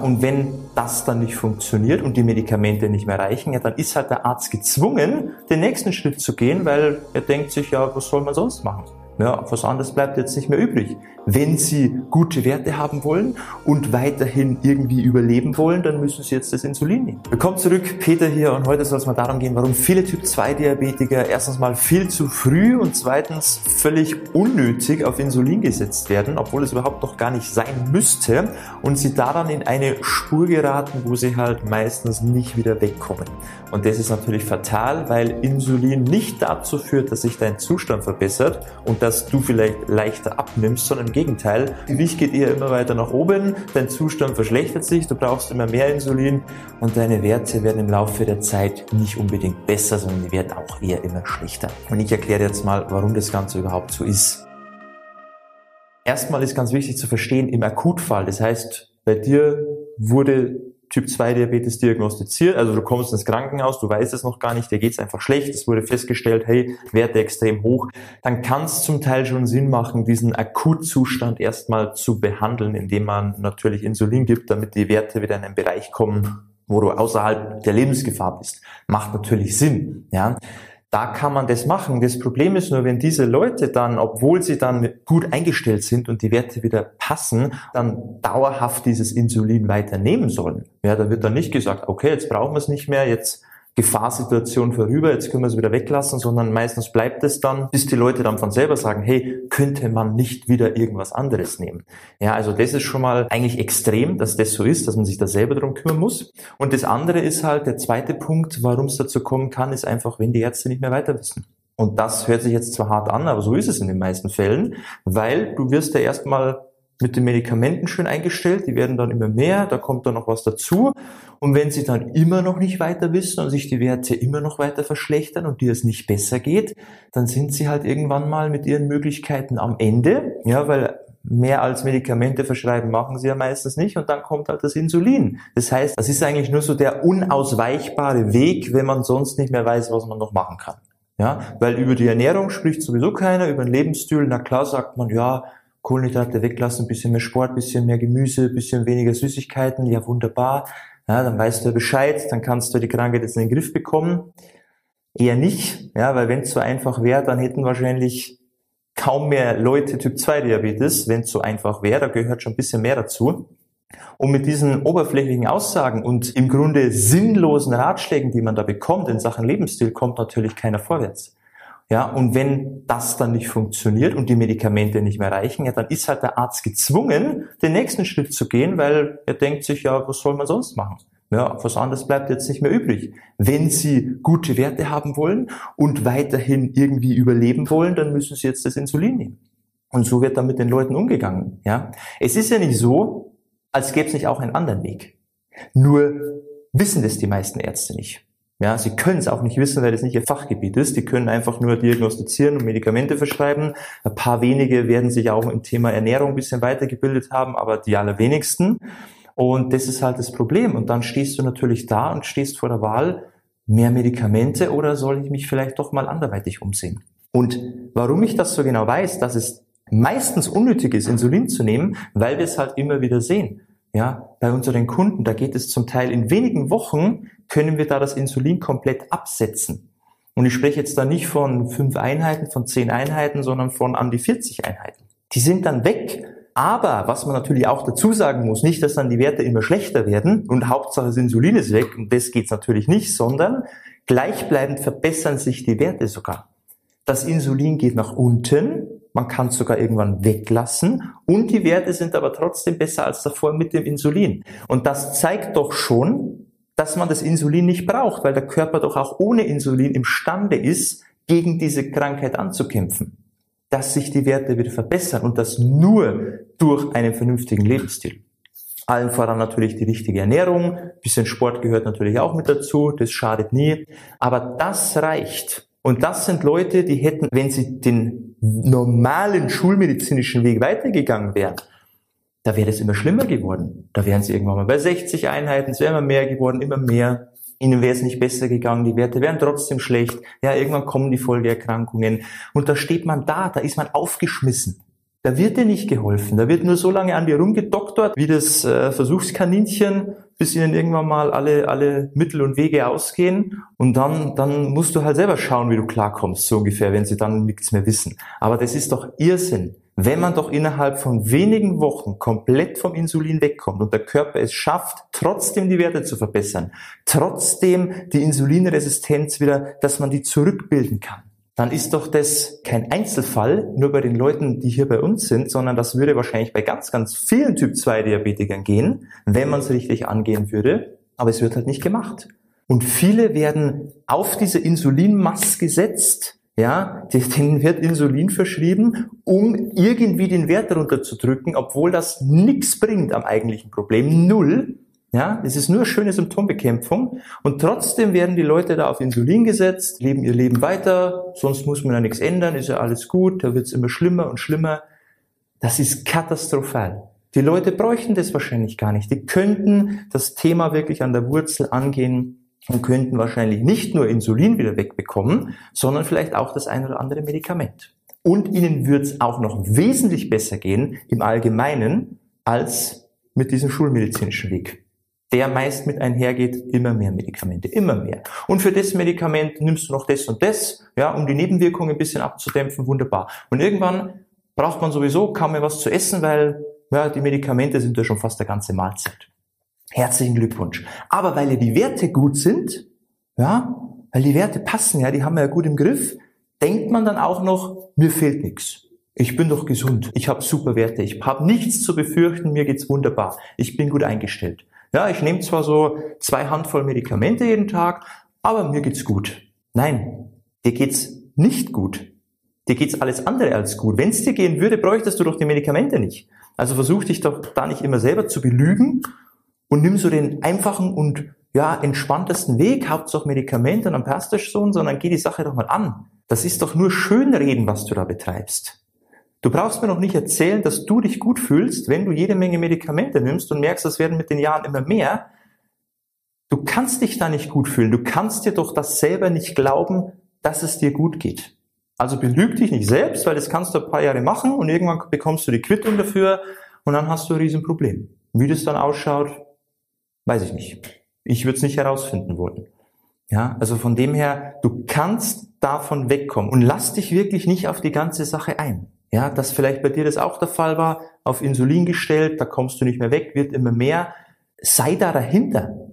Und wenn das dann nicht funktioniert und die Medikamente nicht mehr reichen, ja, dann ist halt der Arzt gezwungen, den nächsten Schritt zu gehen, weil er denkt sich, ja, was soll man sonst machen? Ja, was anderes bleibt jetzt nicht mehr übrig. Wenn Sie gute Werte haben wollen und weiterhin irgendwie überleben wollen, dann müssen Sie jetzt das Insulin nehmen. Willkommen zurück, Peter hier und heute soll es mal darum gehen, warum viele Typ-2-Diabetiker erstens mal viel zu früh und zweitens völlig unnötig auf Insulin gesetzt werden, obwohl es überhaupt noch gar nicht sein müsste und sie daran in eine Spur geraten, wo sie halt meistens nicht wieder wegkommen. Und das ist natürlich fatal, weil Insulin nicht dazu führt, dass sich dein Zustand verbessert und dass du vielleicht leichter abnimmst, sondern im Gegenteil. Gewicht geht eher immer weiter nach oben, dein Zustand verschlechtert sich, du brauchst immer mehr Insulin und deine Werte werden im Laufe der Zeit nicht unbedingt besser, sondern die werden auch eher immer schlechter. Und ich erkläre jetzt mal, warum das Ganze überhaupt so ist. Erstmal ist ganz wichtig zu verstehen, im Akutfall, das heißt, bei dir wurde Typ 2 Diabetes diagnostiziert, also du kommst ins Krankenhaus, du weißt es noch gar nicht, dir geht's einfach schlecht, es wurde festgestellt, hey, Werte extrem hoch, dann kann es zum Teil schon Sinn machen, diesen Akutzustand erstmal zu behandeln, indem man natürlich Insulin gibt, damit die Werte wieder in einen Bereich kommen, wo du außerhalb der Lebensgefahr bist. Macht natürlich Sinn, ja. Da kann man das machen. Das Problem ist nur, wenn diese Leute dann, obwohl sie dann gut eingestellt sind und die Werte wieder passen, dann dauerhaft dieses Insulin weiter nehmen sollen. Ja, da wird dann nicht gesagt, okay, jetzt brauchen wir es nicht mehr, jetzt Gefahrsituation vorüber, jetzt können wir es wieder weglassen, sondern meistens bleibt es dann, bis die Leute dann von selber sagen, hey, könnte man nicht wieder irgendwas anderes nehmen? Ja, also das ist schon mal eigentlich extrem, dass das so ist, dass man sich da selber darum kümmern muss. Und das andere ist halt, der zweite Punkt, warum es dazu kommen kann, ist einfach, wenn die Ärzte nicht mehr weiter wissen. Und das hört sich jetzt zwar hart an, aber so ist es in den meisten Fällen, weil du wirst ja erstmal mit den Medikamenten schön eingestellt, die werden dann immer mehr, da kommt dann noch was dazu. Und wenn sie dann immer noch nicht weiter wissen und sich die Werte immer noch weiter verschlechtern und dir es nicht besser geht, dann sind sie halt irgendwann mal mit ihren Möglichkeiten am Ende, ja, weil mehr als Medikamente verschreiben machen sie ja meistens nicht und dann kommt halt das Insulin. Das heißt, das ist eigentlich nur so der unausweichbare Weg, wenn man sonst nicht mehr weiß, was man noch machen kann. Ja, weil über die Ernährung spricht sowieso keiner, über den Lebensstil, na klar sagt man, ja, Kohlenhydrate weglassen, bisschen mehr Sport, bisschen mehr Gemüse, bisschen weniger Süßigkeiten, ja wunderbar. Ja, dann weißt du Bescheid, dann kannst du die Krankheit jetzt in den Griff bekommen. Eher nicht, ja, weil wenn es so einfach wäre, dann hätten wahrscheinlich kaum mehr Leute Typ 2 Diabetes, wenn es so einfach wäre, da gehört schon ein bisschen mehr dazu. Und mit diesen oberflächlichen Aussagen und im Grunde sinnlosen Ratschlägen, die man da bekommt in Sachen Lebensstil, kommt natürlich keiner vorwärts. Ja, und wenn das dann nicht funktioniert und die Medikamente nicht mehr reichen, ja, dann ist halt der Arzt gezwungen, den nächsten Schritt zu gehen, weil er denkt sich, ja, was soll man sonst machen? Ja, was anderes bleibt jetzt nicht mehr übrig. Wenn Sie gute Werte haben wollen und weiterhin irgendwie überleben wollen, dann müssen Sie jetzt das Insulin nehmen. Und so wird dann mit den Leuten umgegangen. Ja, es ist ja nicht so, als gäbe es nicht auch einen anderen Weg. Nur wissen das die meisten Ärzte nicht. Ja, sie können es auch nicht wissen, weil das nicht ihr Fachgebiet ist. Die können einfach nur diagnostizieren und Medikamente verschreiben. Ein paar wenige werden sich auch im Thema Ernährung ein bisschen weitergebildet haben, aber die allerwenigsten. Und das ist halt das Problem. Und dann stehst du natürlich da und stehst vor der Wahl, mehr Medikamente oder soll ich mich vielleicht doch mal anderweitig umsehen? Und warum ich das so genau weiß, dass es meistens unnötig ist, Insulin zu nehmen, weil wir es halt immer wieder sehen. Ja, bei unseren Kunden, da geht es zum Teil in wenigen Wochen, können wir da das Insulin komplett absetzen. Und ich spreche jetzt da nicht von fünf Einheiten, von zehn Einheiten, sondern von an die 40 Einheiten. Die sind dann weg. Aber was man natürlich auch dazu sagen muss, nicht, dass dann die Werte immer schlechter werden und Hauptsache das Insulin ist weg und das geht's natürlich nicht, sondern gleichbleibend verbessern sich die Werte sogar. Das Insulin geht nach unten, man kann es sogar irgendwann weglassen und die Werte sind aber trotzdem besser als davor mit dem Insulin. Und das zeigt doch schon, dass man das Insulin nicht braucht, weil der Körper doch auch ohne Insulin imstande ist, gegen diese Krankheit anzukämpfen. Dass sich die Werte wieder verbessern und das nur durch einen vernünftigen Lebensstil. Allen voran natürlich die richtige Ernährung, bisschen Sport gehört natürlich auch mit dazu, das schadet nie, aber das reicht. Und das sind Leute, die hätten, wenn sie den normalen schulmedizinischen Weg weitergegangen wären, da wäre es immer schlimmer geworden. Da wären sie irgendwann mal bei 60 Einheiten, es wäre immer mehr geworden, immer mehr. Ihnen wäre es nicht besser gegangen, die Werte wären trotzdem schlecht. Ja, irgendwann kommen die Folgeerkrankungen. Und da steht man da, da ist man aufgeschmissen. Da wird dir nicht geholfen. Da wird nur so lange an dir rumgedoktert, wie das äh, Versuchskaninchen, bis ihnen irgendwann mal alle, alle Mittel und Wege ausgehen. Und dann, dann musst du halt selber schauen, wie du klarkommst, so ungefähr, wenn sie dann nichts mehr wissen. Aber das ist doch Irrsinn. Wenn man doch innerhalb von wenigen Wochen komplett vom Insulin wegkommt und der Körper es schafft, trotzdem die Werte zu verbessern, trotzdem die Insulinresistenz wieder, dass man die zurückbilden kann, dann ist doch das kein Einzelfall, nur bei den Leuten, die hier bei uns sind, sondern das würde wahrscheinlich bei ganz, ganz vielen Typ-2-Diabetikern gehen, wenn man es richtig angehen würde. Aber es wird halt nicht gemacht. Und viele werden auf diese Insulinmast gesetzt, ja, denen wird Insulin verschrieben, um irgendwie den Wert runterzudrücken, obwohl das nichts bringt am eigentlichen Problem. Null. Ja, es ist nur schöne Symptombekämpfung und trotzdem werden die Leute da auf Insulin gesetzt, leben ihr Leben weiter, sonst muss man ja nichts ändern, ist ja alles gut, da wird es immer schlimmer und schlimmer. Das ist katastrophal. Die Leute bräuchten das wahrscheinlich gar nicht. Die könnten das Thema wirklich an der Wurzel angehen und könnten wahrscheinlich nicht nur Insulin wieder wegbekommen, sondern vielleicht auch das ein oder andere Medikament. Und ihnen wird es auch noch wesentlich besser gehen im Allgemeinen als mit diesem schulmedizinischen Weg der meist mit einhergeht, immer mehr Medikamente, immer mehr. Und für das Medikament nimmst du noch das und das, ja, um die Nebenwirkungen ein bisschen abzudämpfen, wunderbar. Und irgendwann braucht man sowieso kaum mehr was zu essen, weil ja, die Medikamente sind ja schon fast eine ganze Mahlzeit. Herzlichen Glückwunsch. Aber weil ja die Werte gut sind, ja, weil die Werte passen, ja, die haben wir ja gut im Griff, denkt man dann auch noch, mir fehlt nichts. Ich bin doch gesund. Ich habe super Werte. Ich habe nichts zu befürchten. Mir geht's wunderbar. Ich bin gut eingestellt. Ja, ich nehme zwar so zwei Handvoll Medikamente jeden Tag, aber mir geht's gut. Nein, dir geht's nicht gut. Dir geht's alles andere als gut. Wenn es dir gehen würde, bräuchtest du doch die Medikamente nicht. Also versuch dich doch da nicht immer selber zu belügen und nimm so den einfachen und ja, entspanntesten Weg, Hauptsache Medikamente und dann passt das schon, sondern geh die Sache doch mal an. Das ist doch nur Schönreden, was du da betreibst. Du brauchst mir noch nicht erzählen, dass du dich gut fühlst, wenn du jede Menge Medikamente nimmst und merkst, das werden mit den Jahren immer mehr. Du kannst dich da nicht gut fühlen. Du kannst dir doch das selber nicht glauben, dass es dir gut geht. Also belüg dich nicht selbst, weil das kannst du ein paar Jahre machen und irgendwann bekommst du die Quittung dafür und dann hast du ein Riesenproblem. Wie das dann ausschaut, weiß ich nicht. Ich würde es nicht herausfinden wollen. Ja, also von dem her, du kannst davon wegkommen und lass dich wirklich nicht auf die ganze Sache ein. Ja, dass vielleicht bei dir das auch der Fall war, auf Insulin gestellt, da kommst du nicht mehr weg, wird immer mehr. Sei da dahinter.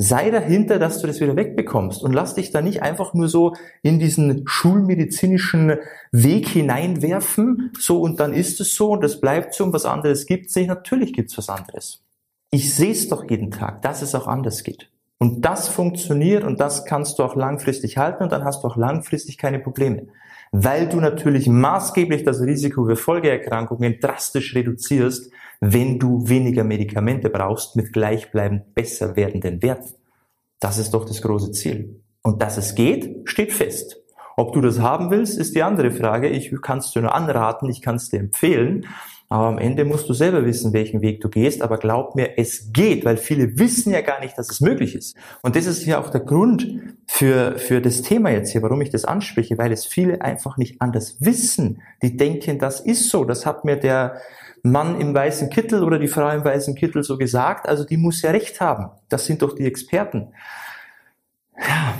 Sei dahinter, dass du das wieder wegbekommst und lass dich da nicht einfach nur so in diesen schulmedizinischen Weg hineinwerfen, so und dann ist es so und das bleibt so und was anderes gibt's nicht. Natürlich gibt's was anderes. Ich sehe es doch jeden Tag, dass es auch anders geht. Und das funktioniert und das kannst du auch langfristig halten und dann hast du auch langfristig keine Probleme weil du natürlich maßgeblich das Risiko für Folgeerkrankungen drastisch reduzierst, wenn du weniger Medikamente brauchst mit gleichbleibend besser werdenden Werten. Das ist doch das große Ziel. Und dass es geht, steht fest. Ob du das haben willst, ist die andere Frage. Ich kann es dir nur anraten, ich kann es dir empfehlen. Aber am Ende musst du selber wissen, welchen Weg du gehst. Aber glaub mir, es geht, weil viele wissen ja gar nicht, dass es möglich ist. Und das ist ja auch der Grund für, für das Thema jetzt hier, warum ich das anspreche, weil es viele einfach nicht anders wissen. Die denken, das ist so. Das hat mir der Mann im weißen Kittel oder die Frau im weißen Kittel so gesagt. Also die muss ja recht haben. Das sind doch die Experten. Ja,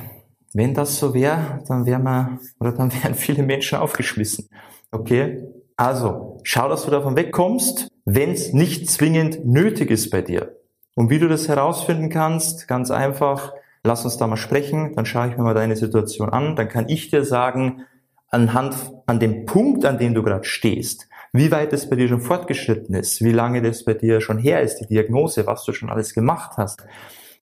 wenn das so wäre, dann wären wir, oder dann wären viele Menschen aufgeschmissen. Okay? Also, schau, dass du davon wegkommst, wenn es nicht zwingend nötig ist bei dir. Und wie du das herausfinden kannst, ganz einfach, lass uns da mal sprechen, dann schaue ich mir mal deine Situation an, dann kann ich dir sagen, anhand, an dem Punkt, an dem du gerade stehst, wie weit es bei dir schon fortgeschritten ist, wie lange das bei dir schon her ist, die Diagnose, was du schon alles gemacht hast,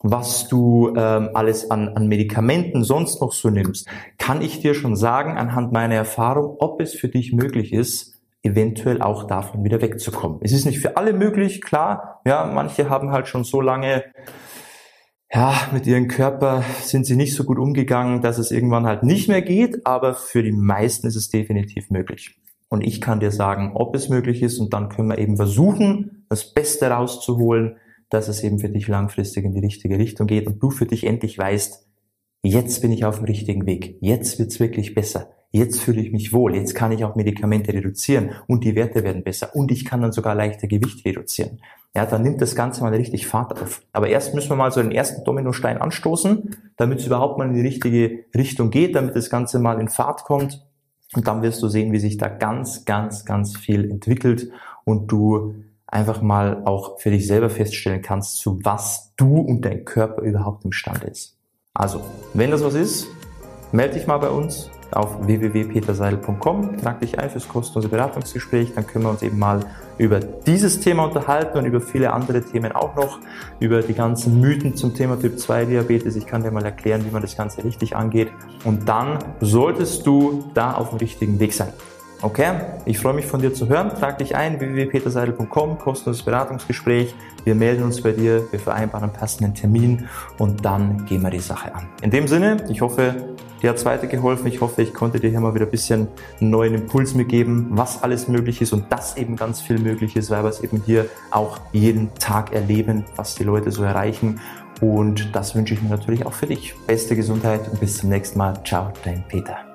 was du ähm, alles an, an Medikamenten sonst noch so nimmst, kann ich dir schon sagen, anhand meiner Erfahrung, ob es für dich möglich ist, eventuell auch davon wieder wegzukommen. Es ist nicht für alle möglich, klar. Ja, manche haben halt schon so lange ja, mit ihrem Körper sind sie nicht so gut umgegangen, dass es irgendwann halt nicht mehr geht, aber für die meisten ist es definitiv möglich. Und ich kann dir sagen, ob es möglich ist und dann können wir eben versuchen, das Beste rauszuholen, dass es eben für dich langfristig in die richtige Richtung geht und du für dich endlich weißt, jetzt bin ich auf dem richtigen Weg, jetzt wird's wirklich besser jetzt fühle ich mich wohl, jetzt kann ich auch Medikamente reduzieren und die Werte werden besser und ich kann dann sogar leichter Gewicht reduzieren. Ja, dann nimmt das Ganze mal richtig Fahrt auf. Aber erst müssen wir mal so den ersten Dominostein anstoßen, damit es überhaupt mal in die richtige Richtung geht, damit das Ganze mal in Fahrt kommt. Und dann wirst du sehen, wie sich da ganz, ganz, ganz viel entwickelt und du einfach mal auch für dich selber feststellen kannst, zu was du und dein Körper überhaupt imstande ist. Also, wenn das was ist, melde dich mal bei uns auf www.peterseidel.com, trag dich ein fürs kostenlose Beratungsgespräch, dann können wir uns eben mal über dieses Thema unterhalten und über viele andere Themen auch noch, über die ganzen Mythen zum Thema Typ 2 Diabetes. Ich kann dir mal erklären, wie man das Ganze richtig angeht und dann solltest du da auf dem richtigen Weg sein. Okay, ich freue mich von dir zu hören. Trag dich ein, www.peterseidel.com, kostenloses Beratungsgespräch. Wir melden uns bei dir, wir vereinbaren einen passenden Termin und dann gehen wir die Sache an. In dem Sinne, ich hoffe, dir hat es weitergeholfen. Ich hoffe, ich konnte dir hier mal wieder ein bisschen einen neuen Impuls mitgeben, was alles möglich ist und dass eben ganz viel möglich ist, weil wir es eben hier auch jeden Tag erleben, was die Leute so erreichen. Und das wünsche ich mir natürlich auch für dich. Beste Gesundheit und bis zum nächsten Mal. Ciao, dein Peter.